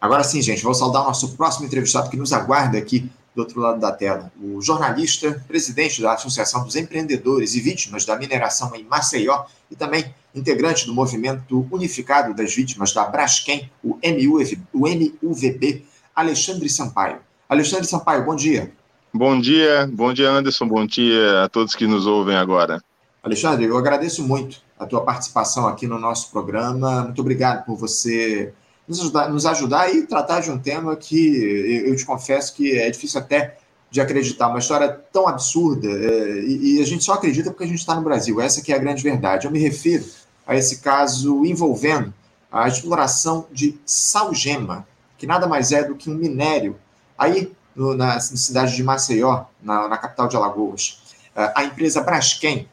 Agora sim, gente, vou saudar o nosso próximo entrevistado que nos aguarda aqui do outro lado da tela. O jornalista, presidente da Associação dos Empreendedores e Vítimas da Mineração em Maceió e também integrante do Movimento Unificado das Vítimas da Braskem, o, MUV, o MUVB, Alexandre Sampaio. Alexandre Sampaio, bom dia. Bom dia, bom dia Anderson, bom dia a todos que nos ouvem agora. Alexandre, eu agradeço muito a tua participação aqui no nosso programa. Muito obrigado por você nos ajudar, nos ajudar e tratar de um tema que eu te confesso que é difícil até de acreditar, uma história tão absurda é, e, e, a gente só acredita porque a gente está no Brasil, essa que é a grande verdade. Eu me refiro a esse caso envolvendo a exploração de salgema, que nada mais é do que um minério aí no, na, na, cidade de Maceió, na, na capital de Alagoas. É, a empresa Braskem,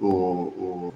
o, o,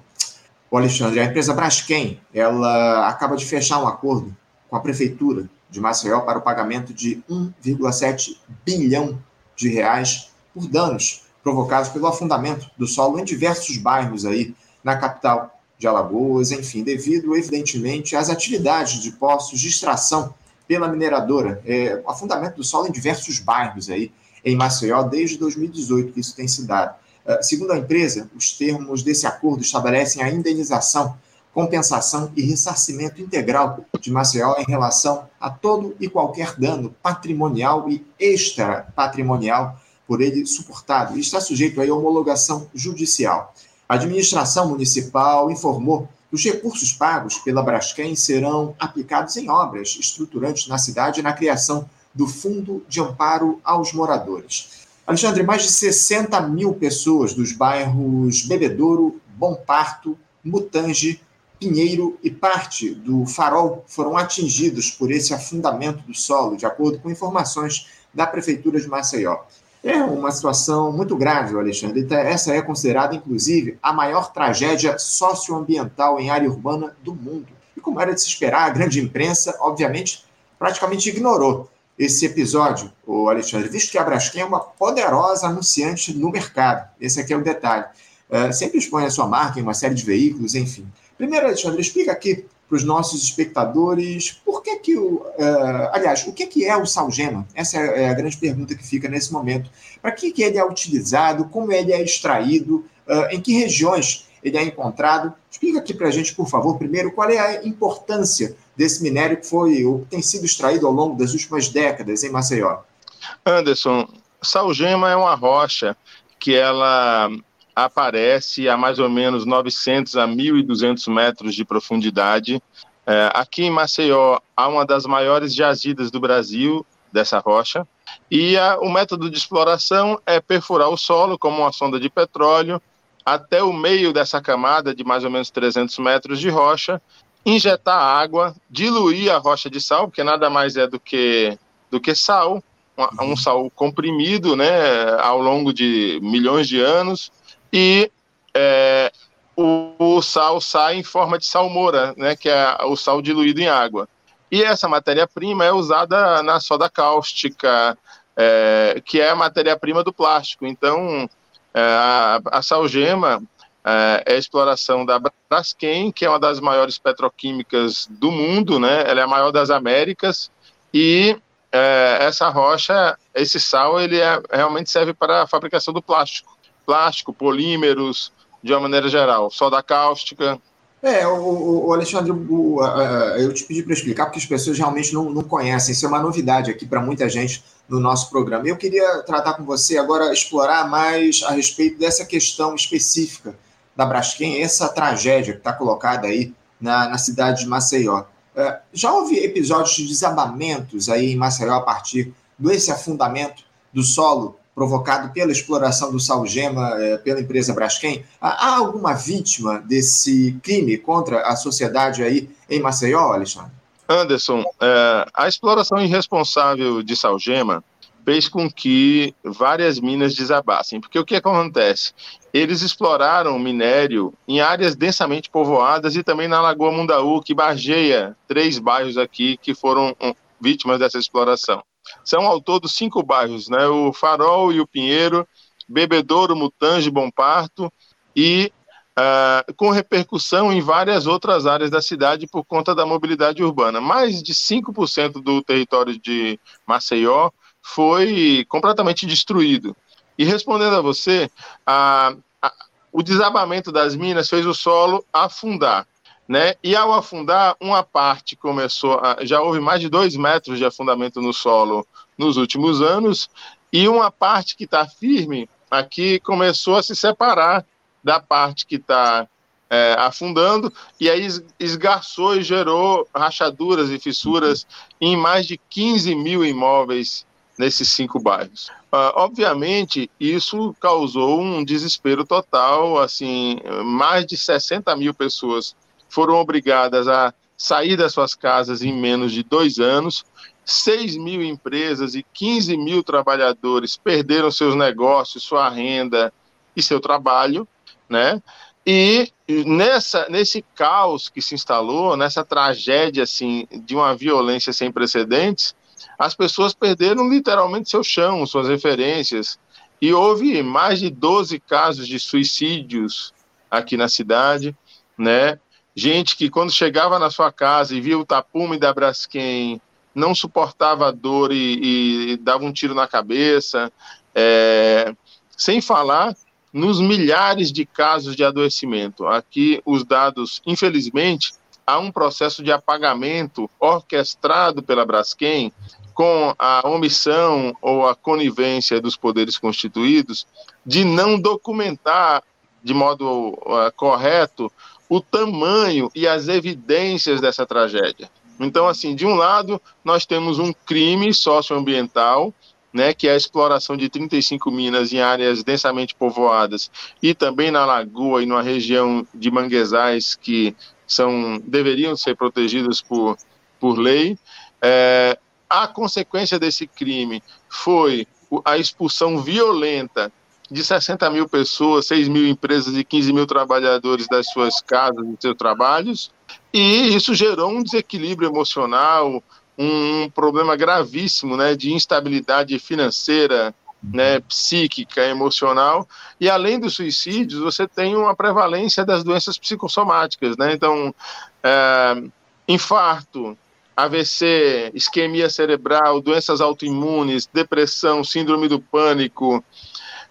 o Alexandre, a empresa Braskem, ela acaba de fechar um acordo com a Prefeitura de Maceió para o pagamento de 1,7 bilhão de reais por danos provocados pelo afundamento do solo em diversos bairros aí na capital de Alagoas, enfim, devido, evidentemente, às atividades de poços de extração pela mineradora, é, afundamento do solo em diversos bairros aí em Maceió desde 2018 que isso tem se dado. Uh, segundo a empresa, os termos desse acordo estabelecem a indenização compensação e ressarcimento integral de Maceió em relação a todo e qualquer dano patrimonial e extra patrimonial por ele suportado e está sujeito à homologação judicial. A administração municipal informou que os recursos pagos pela Braskem serão aplicados em obras estruturantes na cidade e na criação do Fundo de Amparo aos Moradores. Alexandre, mais de 60 mil pessoas dos bairros Bebedouro, Bom Parto, Mutange, Pinheiro e parte do Farol foram atingidos por esse afundamento do solo, de acordo com informações da Prefeitura de Maceió. É uma situação muito grave, Alexandre. Então, essa é considerada, inclusive, a maior tragédia socioambiental em área urbana do mundo. E como era de se esperar, a grande imprensa, obviamente, praticamente ignorou esse episódio, o Alexandre, visto que a Braskem é uma poderosa anunciante no mercado. Esse aqui é o detalhe. É, sempre expõe a sua marca em uma série de veículos, enfim. Primeiro, Alexandre, explica aqui para os nossos espectadores por que que o... Uh, aliás, o que, que é o salgema? Essa é a grande pergunta que fica nesse momento. Para que, que ele é utilizado, como ele é extraído, uh, em que regiões ele é encontrado? Explica aqui para a gente, por favor, primeiro, qual é a importância desse minério que foi ou tem sido extraído ao longo das últimas décadas em Maceió. Anderson, salgema é uma rocha que ela aparece a mais ou menos 900 a 1.200 metros de profundidade. É, aqui em Maceió há uma das maiores jazidas do Brasil dessa rocha. E a, o método de exploração é perfurar o solo como uma sonda de petróleo até o meio dessa camada de mais ou menos 300 metros de rocha, injetar água, diluir a rocha de sal, porque nada mais é do que, do que sal, um, um sal comprimido né, ao longo de milhões de anos, e é, o, o, sal sai em forma de salmoura, né, que é o sal diluído em água. E essa matéria-prima é usada na soda cáustica, é, que é a matéria-prima do plástico. Então, é, a, a salgema é, é, a exploração da Braskem, que é uma das maiores petroquímicas do mundo, né? ela é a maior das Américas, e é, essa rocha, esse sal, ele é, realmente serve para a fabricação do plástico plástico, polímeros, de uma maneira geral, soda cáustica. É, o, o Alexandre, o, a, eu te pedi para explicar porque as pessoas realmente não, não conhecem. Isso é uma novidade aqui para muita gente no nosso programa. Eu queria tratar com você agora, explorar mais a respeito dessa questão específica da Braskem, essa tragédia que está colocada aí na, na cidade de Maceió. É, já houve episódios de desabamentos aí em Maceió a partir desse afundamento do solo provocado pela exploração do salgema é, pela empresa Braskem. Há alguma vítima desse crime contra a sociedade aí em Maceió, Alexandre? Anderson, é, a exploração irresponsável de salgema fez com que várias minas desabassem. Porque o que acontece? Eles exploraram minério em áreas densamente povoadas e também na Lagoa Mundaú, que bargeia três bairros aqui que foram vítimas dessa exploração. São ao todo cinco bairros, né? O Farol e o Pinheiro, Bebedouro, Mutange, Bom Parto e uh, com repercussão em várias outras áreas da cidade por conta da mobilidade urbana. Mais de 5% do território de Maceió foi completamente destruído. E respondendo a você, a, a, o desabamento das minas fez o solo afundar. Né? E ao afundar, uma parte começou, a, já houve mais de dois metros de afundamento no solo nos últimos anos, e uma parte que está firme aqui começou a se separar da parte que está é, afundando, e aí esgarçou e gerou rachaduras e fissuras em mais de 15 mil imóveis nesses cinco bairros. Uh, obviamente, isso causou um desespero total, assim, mais de 60 mil pessoas foram obrigadas a sair das suas casas em menos de dois anos, 6 mil empresas e 15 mil trabalhadores perderam seus negócios, sua renda e seu trabalho, né? E nessa, nesse caos que se instalou, nessa tragédia assim de uma violência sem precedentes, as pessoas perderam literalmente seu chão, suas referências. E houve mais de 12 casos de suicídios aqui na cidade, né? Gente que quando chegava na sua casa e via o tapume da Braskem, não suportava a dor e, e dava um tiro na cabeça. É, sem falar nos milhares de casos de adoecimento. Aqui os dados, infelizmente, há um processo de apagamento orquestrado pela Braskem com a omissão ou a conivência dos poderes constituídos de não documentar de modo uh, correto o tamanho e as evidências dessa tragédia. Então, assim, de um lado, nós temos um crime socioambiental, né, que é a exploração de 35 minas em áreas densamente povoadas e também na lagoa e numa região de manguezais que são deveriam ser protegidas por, por lei. É, a consequência desse crime foi a expulsão violenta de 60 mil pessoas, 6 mil empresas e 15 mil trabalhadores das suas casas e seus trabalhos, e isso gerou um desequilíbrio emocional, um problema gravíssimo né, de instabilidade financeira, né, psíquica, emocional, e além dos suicídios, você tem uma prevalência das doenças psicossomáticas, né, então, é, infarto, AVC, isquemia cerebral, doenças autoimunes, depressão, síndrome do pânico,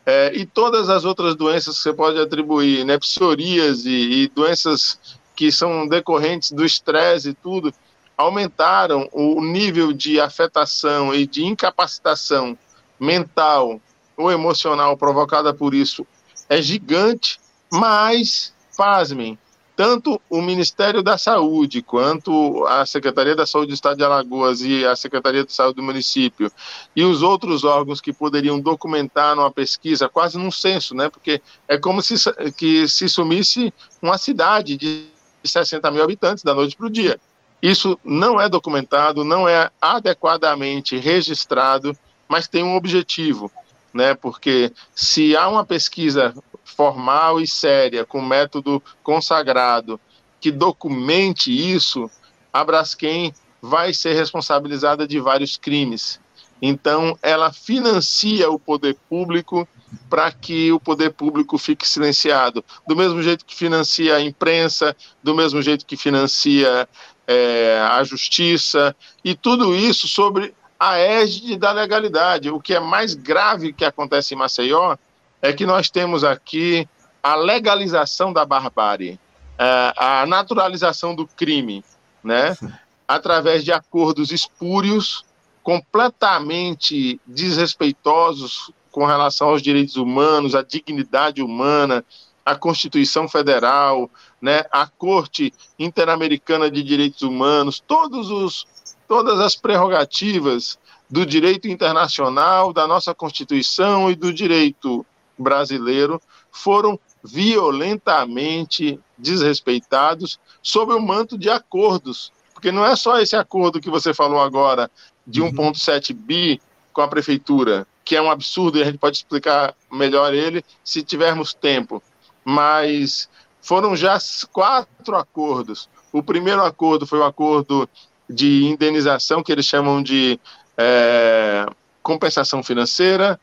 é, e todas as outras doenças que você pode atribuir, né, psoríase e doenças que são decorrentes do estresse e tudo, aumentaram o nível de afetação e de incapacitação mental ou emocional provocada por isso é gigante, mas, pasmem, tanto o Ministério da Saúde, quanto a Secretaria da Saúde do Estado de Alagoas e a Secretaria de Saúde do município, e os outros órgãos que poderiam documentar numa pesquisa, quase num censo, né? Porque é como se, que se sumisse uma cidade de 60 mil habitantes da noite para o dia. Isso não é documentado, não é adequadamente registrado, mas tem um objetivo, né? Porque se há uma pesquisa formal e séria, com método consagrado, que documente isso, a Braskem vai ser responsabilizada de vários crimes. Então, ela financia o poder público para que o poder público fique silenciado. Do mesmo jeito que financia a imprensa, do mesmo jeito que financia é, a justiça, e tudo isso sobre a égide da legalidade. O que é mais grave que acontece em Maceió é que nós temos aqui a legalização da barbárie, é, a naturalização do crime, né? através de acordos espúrios, completamente desrespeitosos com relação aos direitos humanos, à dignidade humana, à Constituição Federal, né, à Corte Interamericana de Direitos Humanos, todos os, todas as prerrogativas do direito internacional, da nossa Constituição e do direito brasileiro foram violentamente desrespeitados sob o manto de acordos. Porque não é só esse acordo que você falou agora, de 1,7 uhum. bi com a prefeitura, que é um absurdo e a gente pode explicar melhor ele se tivermos tempo. Mas foram já quatro acordos. O primeiro acordo foi o acordo de indenização, que eles chamam de é, compensação financeira,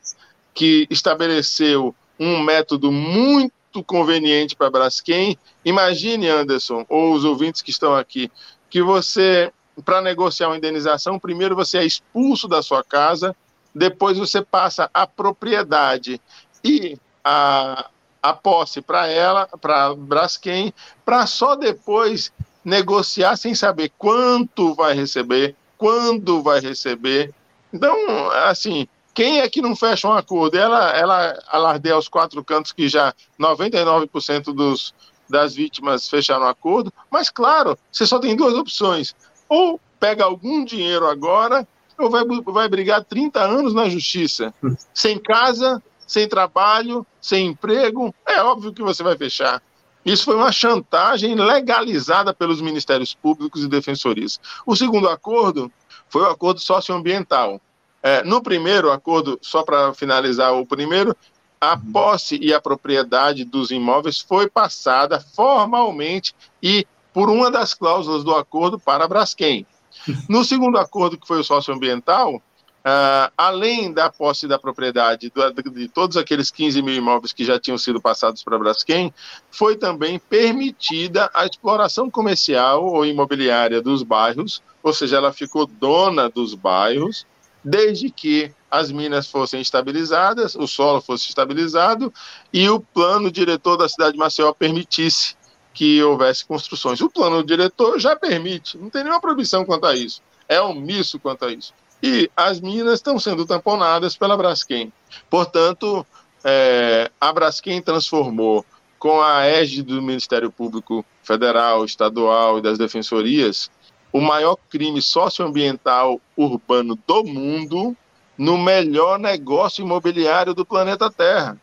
que estabeleceu um método muito conveniente para Braskem. Imagine, Anderson, ou os ouvintes que estão aqui, que você, para negociar uma indenização, primeiro você é expulso da sua casa, depois você passa a propriedade e a, a posse para ela, para Braskem, para só depois negociar sem saber quanto vai receber, quando vai receber. Então, assim, quem é que não fecha um acordo? Ela, ela alardeia aos quatro cantos que já 99% dos, das vítimas fecharam acordo, mas claro, você só tem duas opções. Ou pega algum dinheiro agora, ou vai, vai brigar 30 anos na justiça. Sem casa, sem trabalho, sem emprego, é óbvio que você vai fechar. Isso foi uma chantagem legalizada pelos ministérios públicos e defensorias. O segundo acordo foi o acordo socioambiental. É, no primeiro acordo, só para finalizar o primeiro, a uhum. posse e a propriedade dos imóveis foi passada formalmente e por uma das cláusulas do acordo para a Braskem. No segundo acordo, que foi o socioambiental, Uh, além da posse da propriedade de, de todos aqueles 15 mil imóveis que já tinham sido passados para a Braskem, foi também permitida a exploração comercial ou imobiliária dos bairros, ou seja, ela ficou dona dos bairros, desde que as minas fossem estabilizadas, o solo fosse estabilizado e o plano diretor da cidade de Maceió permitisse que houvesse construções. O plano diretor já permite, não tem nenhuma proibição quanto a isso, é omisso quanto a isso e as minas estão sendo tamponadas pela Braskem. Portanto, é, a Braskem transformou, com a égide do Ministério Público Federal, Estadual e das defensorias, o maior crime socioambiental urbano do mundo no melhor negócio imobiliário do planeta Terra.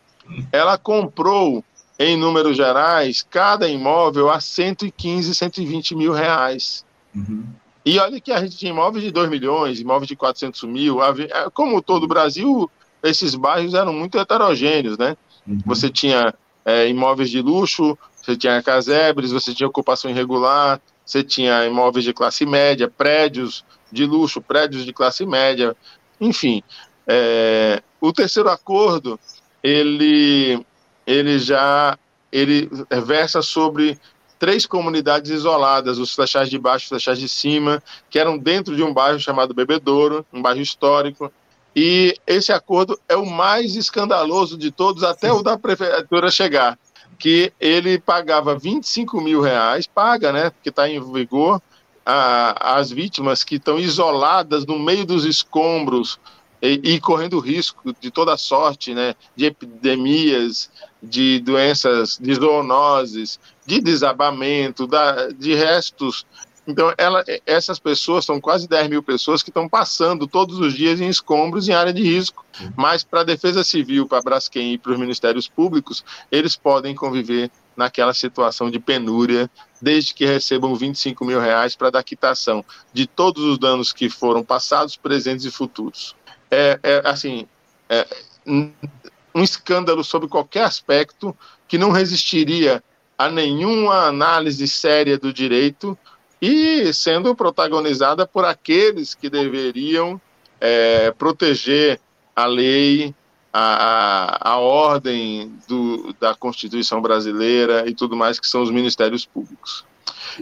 Ela comprou, em números gerais, cada imóvel a 115, 120 mil reais. Uhum. E olha que a gente tinha imóveis de 2 milhões, imóveis de 400 mil. É, como todo o Brasil, esses bairros eram muito heterogêneos, né? Uhum. Você tinha é, imóveis de luxo, você tinha casebres, você tinha ocupação irregular, você tinha imóveis de classe média, prédios de luxo, prédios de classe média, enfim. É, o terceiro acordo, ele, ele já ele versa sobre três comunidades isoladas, os flechais de baixo e os flechais de cima, que eram dentro de um bairro chamado Bebedouro, um bairro histórico. E esse acordo é o mais escandaloso de todos, até o da prefeitura chegar, que ele pagava 25 mil reais, paga, né, porque está em vigor, a, as vítimas que estão isoladas no meio dos escombros e, e, correndo risco de toda sorte, né, de epidemias, de doenças, de zoonoses, de desabamento, da, de restos. Então, ela, essas pessoas, são quase 10 mil pessoas que estão passando todos os dias em escombros em área de risco. Mas para a Defesa Civil, para a Braskem e para os Ministérios Públicos, eles podem conviver naquela situação de penúria, desde que recebam 25 mil reais para dar quitação de todos os danos que foram passados, presentes e futuros. É, é assim, é, um escândalo sobre qualquer aspecto que não resistiria a nenhuma análise séria do direito e sendo protagonizada por aqueles que deveriam é, proteger a lei, a, a, a ordem do, da Constituição brasileira e tudo mais, que são os ministérios públicos.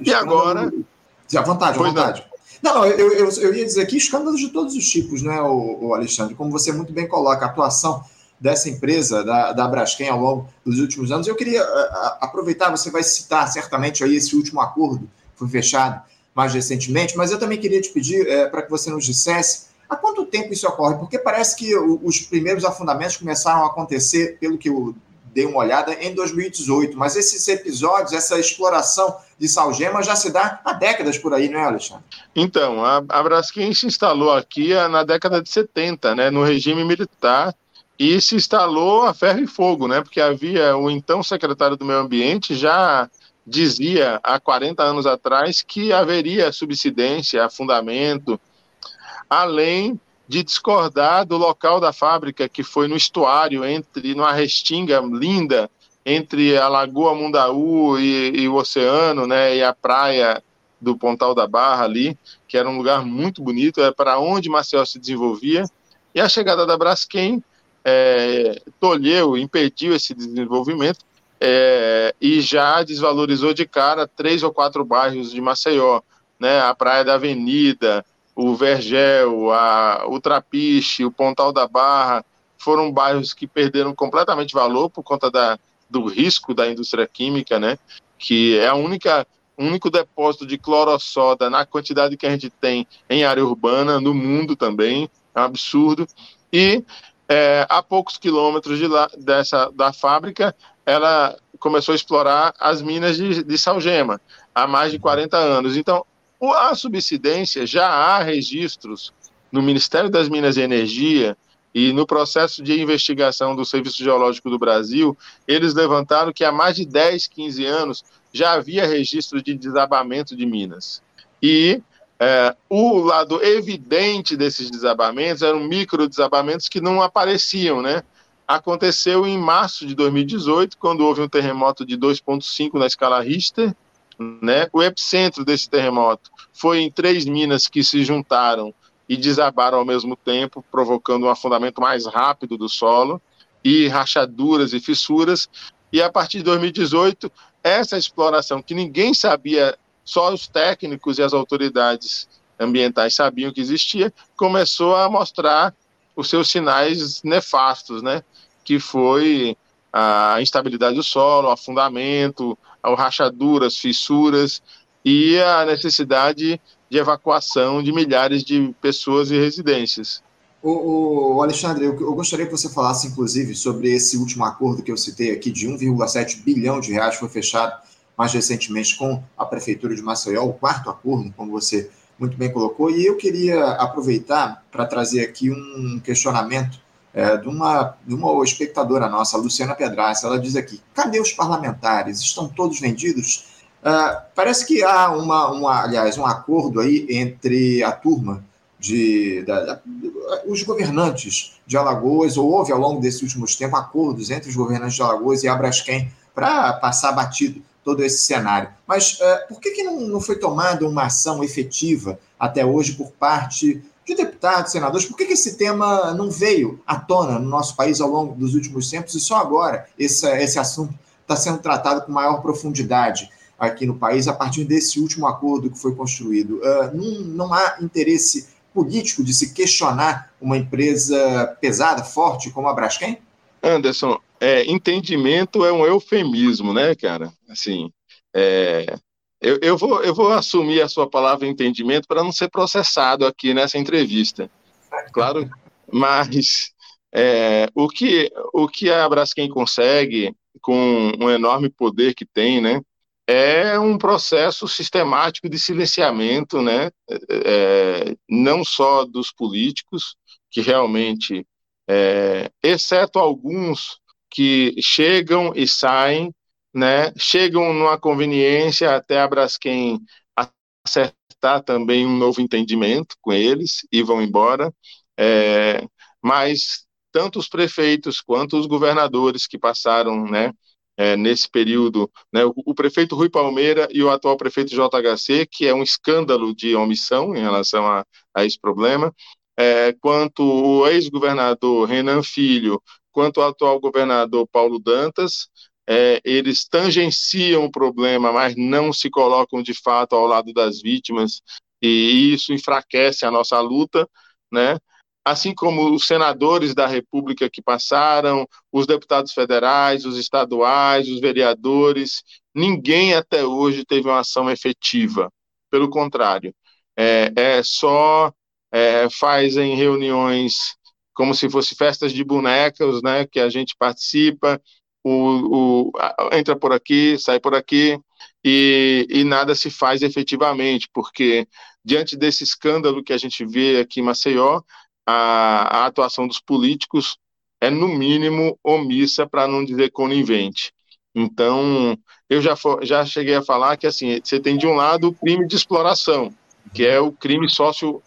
E agora. À vontade, à vontade. Não, não eu, eu, eu, ia dizer aqui escândalos de todos os tipos, né, o, o Alexandre? Como você muito bem coloca, a atuação dessa empresa, da, da Braskem, ao longo dos últimos anos. Eu queria aproveitar, você vai citar certamente aí esse último acordo foi fechado mais recentemente, mas eu também queria te pedir é, para que você nos dissesse há quanto tempo isso ocorre, porque parece que os primeiros afundamentos começaram a acontecer, pelo que eu dei uma olhada, em 2018, mas esses episódios, essa exploração de salgema já se dá há décadas por aí, não é, Alexandre? Então, a, a Braskem se instalou aqui na década de 70, né, no regime militar, e se instalou a ferro e fogo, né? Porque havia o então secretário do Meio Ambiente já dizia há 40 anos atrás que haveria subsidência, afundamento, além de discordar do local da fábrica que foi no estuário entre numa restinga linda entre a Lagoa Mundaú e, e o oceano, né? E a praia do Pontal da Barra ali, que era um lugar muito bonito, é para onde Maceió se desenvolvia. E a chegada da Braskem é, tolheu, impediu esse desenvolvimento é, e já desvalorizou de cara três ou quatro bairros de Maceió, né? A Praia da Avenida, o Vergel, a, o Trapiche, o Pontal da Barra, foram bairros que perderam completamente valor por conta da, do risco da indústria química, né? Que é a única único depósito de clorossoda na quantidade que a gente tem em área urbana, no mundo também, é um absurdo. E é, a poucos quilômetros de lá, dessa, da fábrica, ela começou a explorar as minas de, de salgema há mais de 40 anos. Então, a subsidência, já há registros no Ministério das Minas e Energia e no processo de investigação do Serviço Geológico do Brasil, eles levantaram que há mais de 10, 15 anos já havia registro de desabamento de minas. E é, o lado evidente desses desabamentos eram micro desabamentos que não apareciam, né? Aconteceu em março de 2018, quando houve um terremoto de 2,5 na escala Richter, né? O epicentro desse terremoto foi em três minas que se juntaram e desabaram ao mesmo tempo, provocando um afundamento mais rápido do solo e rachaduras e fissuras. E a partir de 2018, essa exploração que ninguém sabia, só os técnicos e as autoridades ambientais sabiam que existia, começou a mostrar os seus sinais nefastos, né? Que foi a instabilidade do solo, o afundamento, rachaduras, fissuras e a necessidade de evacuação de milhares de pessoas e residências. O, o Alexandre, eu, eu, gostaria que você falasse, inclusive, sobre esse último acordo que eu citei aqui, de 1,7 bilhão de reais, foi fechado mais recentemente com a Prefeitura de Maceió, o quarto acordo, como você muito bem colocou, e eu queria aproveitar para trazer aqui um questionamento é, de, uma, de uma espectadora nossa, Luciana Pedraça. Ela diz aqui: cadê os parlamentares? Estão todos vendidos? Uh, parece que há uma, uma, aliás, um acordo aí entre a turma de da, da, os governantes de Alagoas, ou houve ao longo desses últimos tempos acordos entre os governantes de Alagoas e a Braskem para passar batido todo esse cenário. Mas uh, por que, que não, não foi tomada uma ação efetiva até hoje por parte de deputados, senadores, por que, que esse tema não veio à tona no nosso país ao longo dos últimos tempos e só agora esse, esse assunto está sendo tratado com maior profundidade aqui no país a partir desse último acordo que foi construído? Uh, não, não há interesse político de se questionar uma empresa pesada, forte como a Braskem? Anderson, é, entendimento é um eufemismo, né, cara? Assim, é, eu, eu, vou, eu vou assumir a sua palavra entendimento para não ser processado aqui nessa entrevista. Claro, mas é, o, que, o que a Braskem consegue, com um enorme poder que tem, né, é um processo sistemático de silenciamento, né, é, não só dos políticos, que realmente, é, exceto alguns que chegam e saem, né, chegam numa conveniência até a Braskem acertar também um novo entendimento com eles e vão embora. É, mas tanto os prefeitos quanto os governadores que passaram, né, é, nesse período, né, o, o, prefeito Rui Palmeira e o atual prefeito JHC, que é um escândalo de omissão em relação a, a esse problema, é, quanto o ex-governador Renan Filho, quanto o atual governador Paulo Dantas, é, eles tangenciam o problema, mas não se colocam de fato ao lado das vítimas, e isso enfraquece a nossa luta, né? Assim como os senadores da República que passaram, os deputados federais, os estaduais, os vereadores, ninguém até hoje teve uma ação efetiva. Pelo contrário, é, é só é, fazem reuniões como se fosse festas de bonecas, né, que a gente participa, o, o, entra por aqui, sai por aqui, e, e, nada se faz efetivamente, porque diante desse escândalo que a gente vê aqui em Maceió, a, a atuação dos políticos é, no mínimo, omissa, para não dizer conivente. Então, eu já, já cheguei a falar que assim, você tem de um lado o crime de exploração, que é o crime sócio,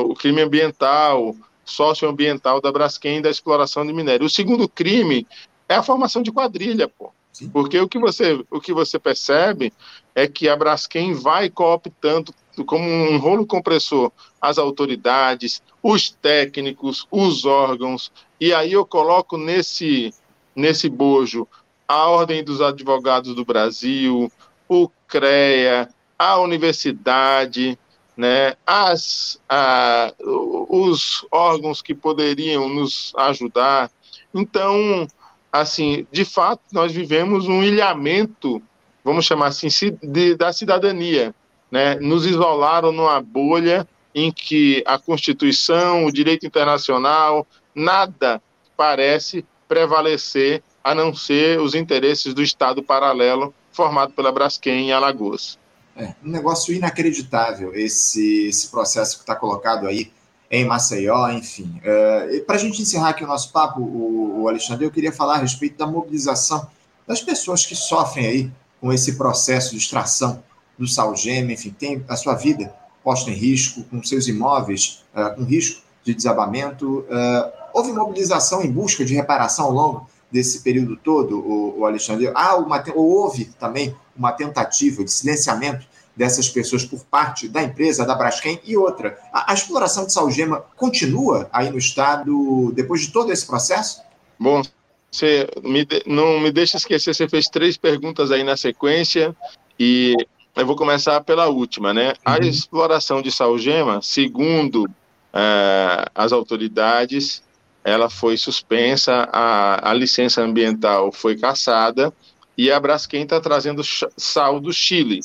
o crime ambiental, socioambiental da Braskem da exploração de minério. O segundo crime é a formação de quadrilha, pô. Sim. Porque o que, você, o que você percebe é que a Braskem vai cooptando como um rolo compressor as autoridades, os técnicos, os órgãos, e aí eu coloco nesse, nesse bojo a Ordem dos Advogados do Brasil, o CREA, a universidade, né, as, a, os órgãos que poderiam nos ajudar. Então, assim, de fato, nós vivemos um ilhamento, vamos chamar assim, de, da cidadania. Né? Nos isolaram numa bolha em que a Constituição, o direito internacional, nada parece prevalecer a não ser os interesses do Estado paralelo formado pela Braskem em Alagoas. É, um negócio inacreditável esse, esse processo que está colocado aí em Maceió, enfim. É, Para a gente encerrar aqui o nosso papo, o, o, Alexandre, eu queria falar a respeito da mobilização das pessoas que sofrem aí com esse processo de extração do salgema, enfim, tem a sua vida posta em risco, com seus imóveis uh, com risco de desabamento. Uh, houve mobilização em busca de reparação ao longo desse período todo, o, o Alexandre? Ah, uma, houve também uma tentativa de silenciamento dessas pessoas por parte da empresa, da Braskem, e outra, a, a exploração de salgema continua aí no Estado depois de todo esse processo? Bom, você me, não me deixa esquecer, você fez três perguntas aí na sequência, e eu vou começar pela última, né? Uhum. A exploração de salgema, segundo é, as autoridades, ela foi suspensa, a, a licença ambiental foi cassada e a Braskem está trazendo sal do Chile,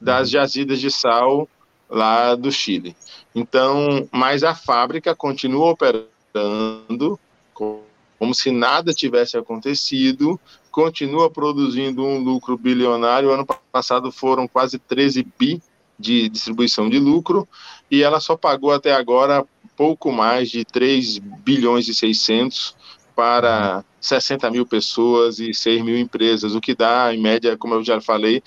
das uhum. jazidas de sal lá do Chile. Então, mas a fábrica continua operando como se nada tivesse acontecido, continua produzindo um lucro bilionário. Ano passado foram quase 13 bi de distribuição de lucro e ela só pagou até agora pouco mais de 3 bilhões e 600 para 60 mil pessoas e 6 mil empresas, o que dá, em média, como eu já falei,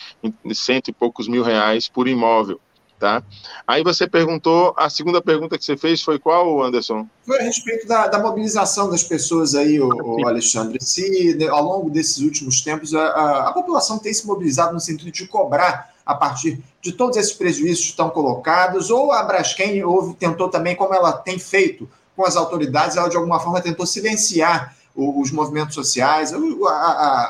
cento e poucos mil reais por imóvel. Tá? Aí você perguntou, a segunda pergunta que você fez foi qual, Anderson? Foi a respeito da, da mobilização das pessoas aí, o, o Alexandre. Se né, ao longo desses últimos tempos a, a, a, população tem se mobilizado no sentido de cobrar a partir de todos esses prejuízos que estão colocados, ou a Braskem tentou também, como ela tem feito com as autoridades, ela de alguma forma tentou silenciar os movimentos sociais,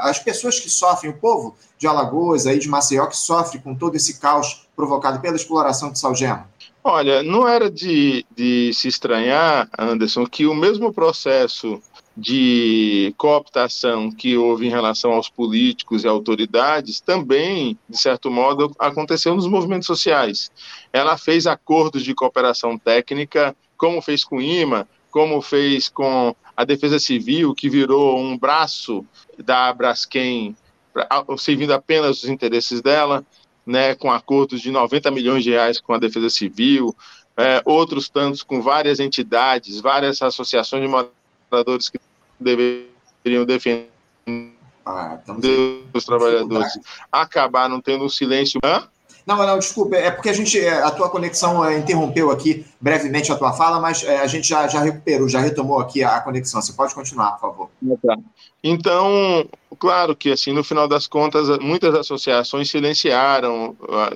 as pessoas que sofrem, o povo de Alagoas, aí de Maceió, que sofre com todo esse caos provocado pela exploração de salgema? Olha, não era de, de se estranhar, Anderson, que o mesmo processo de cooptação que houve em relação aos políticos e autoridades também, de certo modo, aconteceu nos movimentos sociais. Ela fez acordos de cooperação técnica, como fez com o IMA, como fez com a Defesa Civil, que virou um braço da Braskem, servindo apenas os interesses dela, né, com acordos de 90 milhões de reais com a Defesa Civil, é, outros tantos com várias entidades, várias associações de moradores que deveriam defender ah, os trabalhadores, acabaram tendo um silêncio. Hã? Não, não, desculpa, é porque a gente, é, a tua conexão é, interrompeu aqui brevemente a tua fala, mas é, a gente já, já recuperou, já retomou aqui a conexão. Você pode continuar, por favor. Tá. Então, claro que, assim, no final das contas, muitas associações silenciaram ah,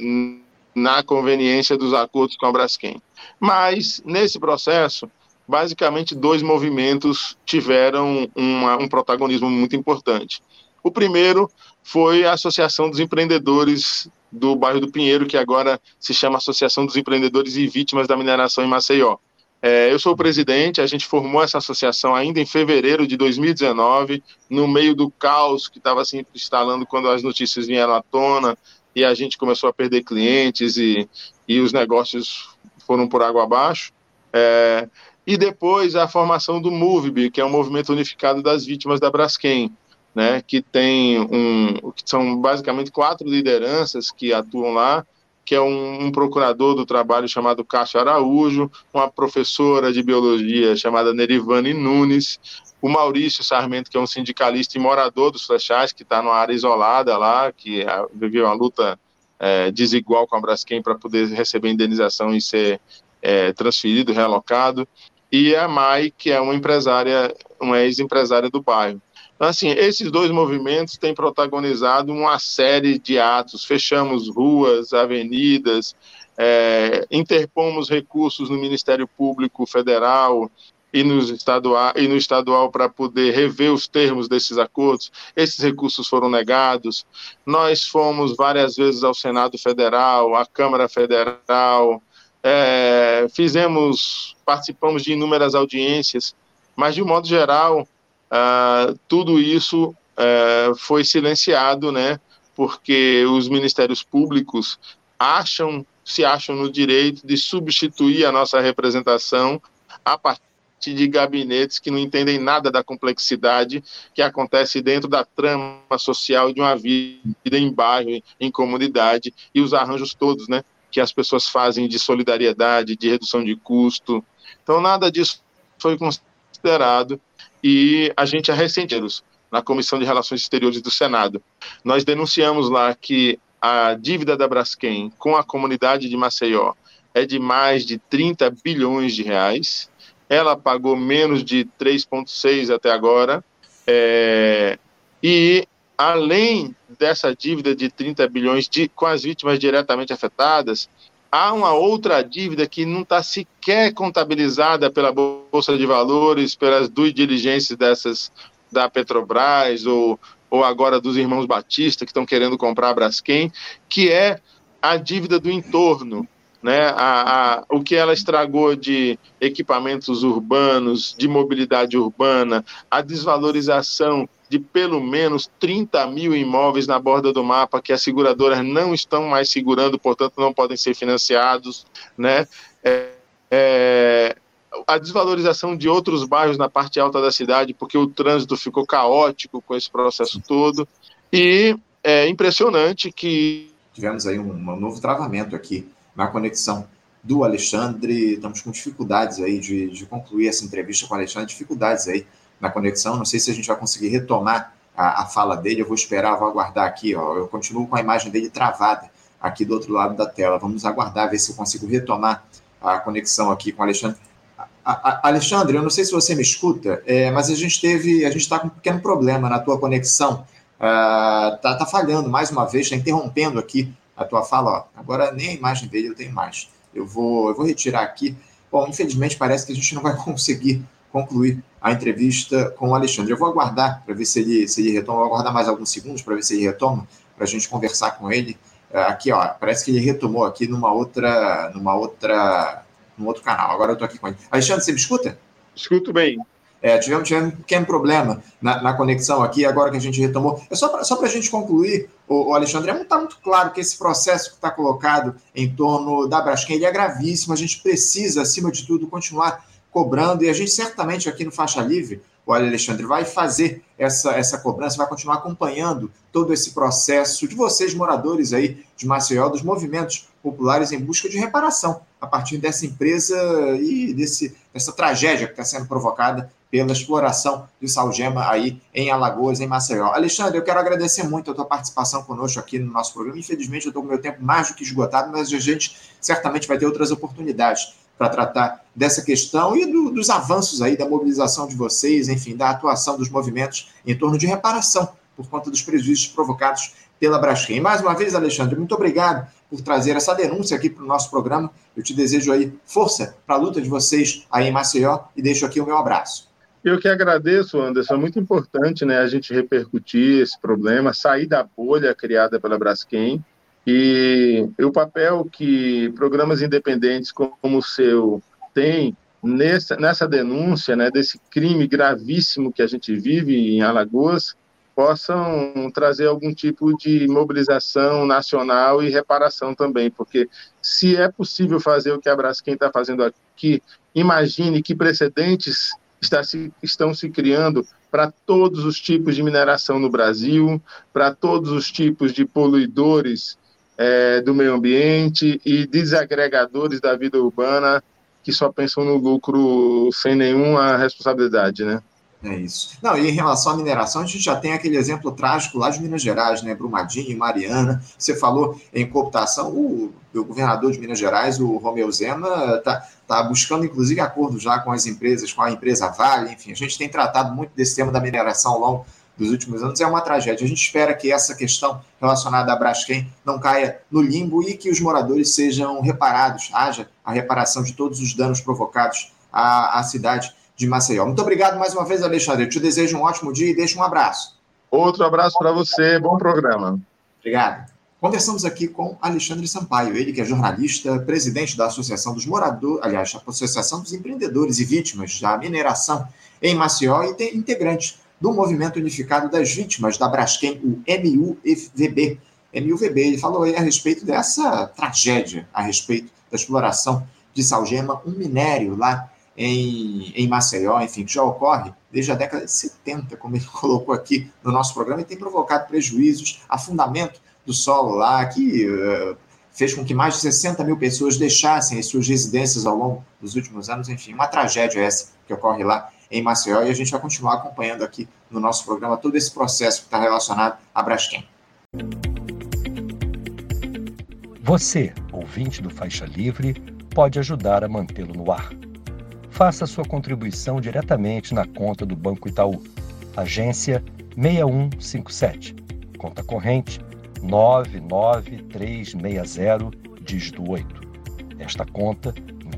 na conveniência dos acordos com a Braskem. Mas, nesse processo, basicamente, dois movimentos tiveram uma, um protagonismo muito importante. O primeiro foi a Associação dos Empreendedores do bairro do Pinheiro, que agora se chama Associação dos Empreendedores e Vítimas da Mineração em Maceió. É, eu sou o presidente, a gente formou essa associação ainda em fevereiro de 2019, no meio do caos que estava se instalando quando as notícias vieram à tona e a gente começou a perder clientes e, e os negócios foram por água abaixo. É, e depois a formação do MOVEB, que é um movimento unificado das vítimas da Braskem né, que tem um, que são basicamente quatro lideranças que atuam lá, que é um, um, procurador do trabalho chamado Cássio Araújo, uma professora de biologia chamada Nerivane Nunes, o Maurício Sarmento, que é um sindicalista e morador dos Flechais, que está numa área isolada lá, que viveu uma luta é, desigual com a Braskem para poder receber indenização e ser é, transferido, realocado, e a Mai, que é uma empresária, uma ex-empresária do bairro. Então, assim, esses dois movimentos têm protagonizado uma série de atos. Fechamos ruas, avenidas, é, interpomos recursos no Ministério Público Federal, e, nos estadual, e no estadual para poder rever os termos desses acordos. Esses recursos foram negados. Nós fomos várias vezes ao Senado Federal, à Câmara Federal, é, fizemos, participamos de inúmeras audiências, mas de um modo geral, uh, tudo isso uh, foi silenciado, né? Porque os ministérios públicos acham, se acham no direito de substituir a nossa representação a partir de gabinetes que não entendem nada da complexidade que acontece dentro da trama social de uma vida em bairro, em comunidade, e os arranjos todos, né, que as pessoas fazem de solidariedade, de redução de custo. Então, nada disso foi considerado e a gente é ressentidos na Comissão de Relações Exteriores do Senado. Nós denunciamos lá que a dívida da Braskem com a comunidade de Maceió é de mais de 30 bilhões de reais ela pagou menos de 3,6 até agora, é, e além dessa dívida de 30 bilhões de, com as vítimas diretamente afetadas, há uma outra dívida que não está sequer contabilizada pela Bolsa de Valores, pelas duas diligências dessas da Petrobras ou, ou agora dos irmãos Batista que estão querendo comprar a Braskem, que é a dívida do entorno, né, a, a, o que ela estragou de equipamentos urbanos, de mobilidade urbana, a desvalorização de pelo menos 30 mil imóveis na borda do mapa que as seguradoras não estão mais segurando, portanto não podem ser financiados, né? É, é, a desvalorização de outros bairros na parte alta da cidade, porque o trânsito ficou caótico com esse processo todo. E é impressionante que. Tivemos aí um, um novo travamento aqui na conexão do Alexandre. Estamos com dificuldades aí de, de concluir essa entrevista com o Alexandre, dificuldades aí na conexão. Não sei se a gente vai conseguir retomar a, a fala dele. Eu vou esperar, vou aguardar aqui. Ó. Eu continuo com a imagem dele travada aqui do outro lado da tela. Vamos aguardar, ver se eu consigo retomar a conexão aqui com o Alexandre. A, a, Alexandre, eu não sei se você me escuta, é, mas a gente teve, a gente está com um pequeno problema na tua conexão. Uh, tá, tá falhando mais uma vez, está interrompendo aqui a tua fala, ó, agora nem a imagem dele eu tenho mais. Eu vou, eu vou retirar aqui. Bom, infelizmente parece que a gente não vai conseguir concluir a entrevista com o Alexandre. Eu vou aguardar para ver se ele, se ele retoma, vou aguardar mais alguns segundos para ver se ele retoma, para a gente conversar com ele. É, aqui, ó, parece que ele retomou aqui numa outra, numa outra, num outro canal. Agora eu estou aqui com ele. Alexandre, você me escuta? Escuto bem. É, tivemos, tivemos um pequeno problema na, na, conexão aqui, agora que a gente retomou. É só para só a gente concluir, o, o Alexandre, não está muito claro que esse processo que está colocado em torno da Braskem ele é gravíssimo. A gente precisa, acima de tudo, continuar cobrando, e a gente certamente aqui no Faixa Livre, o Alexandre vai fazer essa, essa cobrança, vai continuar acompanhando todo esse processo de vocês, moradores aí de Maceió, dos movimentos populares em busca de reparação a partir dessa empresa e desse, dessa tragédia que está sendo provocada pela exploração de salgema aí em Alagoas, em Maceió. Alexandre, eu quero agradecer muito a tua participação conosco aqui no nosso programa. Infelizmente, eu estou com meu tempo mais do que esgotado, mas a gente certamente vai ter outras oportunidades para tratar dessa questão e do, dos avanços aí da mobilização de vocês, enfim, da atuação dos movimentos em torno de reparação por conta dos prejuízos provocados pela Braskem. Mais uma vez, Alexandre, muito obrigado por trazer essa denúncia aqui para o nosso programa. Eu te desejo aí força para a luta de vocês aí em Maceió e deixo aqui o meu abraço. Eu que agradeço, Anderson. É muito importante né, a gente repercutir esse problema, sair da bolha criada pela Braskem. E o papel que programas independentes como o seu têm nessa, nessa denúncia né, desse crime gravíssimo que a gente vive em Alagoas possam trazer algum tipo de mobilização nacional e reparação também, porque se é possível fazer o que a Braskem está fazendo aqui, imagine que precedentes está se, estão se criando para todos os tipos de mineração no Brasil, para todos os tipos de poluidores é, do meio ambiente e desagregadores da vida urbana que só pensam no lucro sem nenhuma responsabilidade, né? É isso. Não, e em relação à mineração, a gente já tem aquele exemplo trágico lá de Minas Gerais, né? Brumadinho Mariana. Você falou em cooptação, o, o governador de Minas Gerais, o Romeu Zema, está tá buscando, inclusive, acordo já com as empresas, com a empresa Vale, enfim, a gente tem tratado muito desse tema da mineração ao longo dos últimos anos, é uma tragédia. A gente espera que essa questão relacionada à Braskem não caia no limbo e que os moradores sejam reparados, haja a reparação de todos os danos provocados à, à cidade de Maceió. Muito obrigado mais uma vez, Alexandre. Eu te desejo um ótimo dia e deixo um abraço. Outro abraço para você, bom programa. Obrigado. Conversamos aqui com Alexandre Sampaio, ele que é jornalista, presidente da Associação dos Moradores, aliás, Associação dos Empreendedores e Vítimas da Mineração em Maceió e integrante do Movimento Unificado das Vítimas da Braskem, o MUVB. MUVB, ele falou aí a respeito dessa tragédia, a respeito da exploração de salgema, um minério lá em, em Maceió, enfim, que já ocorre desde a década de 70, como ele colocou aqui no nosso programa, e tem provocado prejuízos, afundamento do solo lá, que uh, fez com que mais de 60 mil pessoas deixassem as suas residências ao longo dos últimos anos, enfim, uma tragédia essa que ocorre lá em Maceió, e a gente vai continuar acompanhando aqui no nosso programa todo esse processo que está relacionado à Braskem. Você, ouvinte do Faixa Livre, pode ajudar a mantê-lo no ar. Faça sua contribuição diretamente na conta do Banco Itaú, agência 6157, conta corrente 99360, dígito 8. Esta conta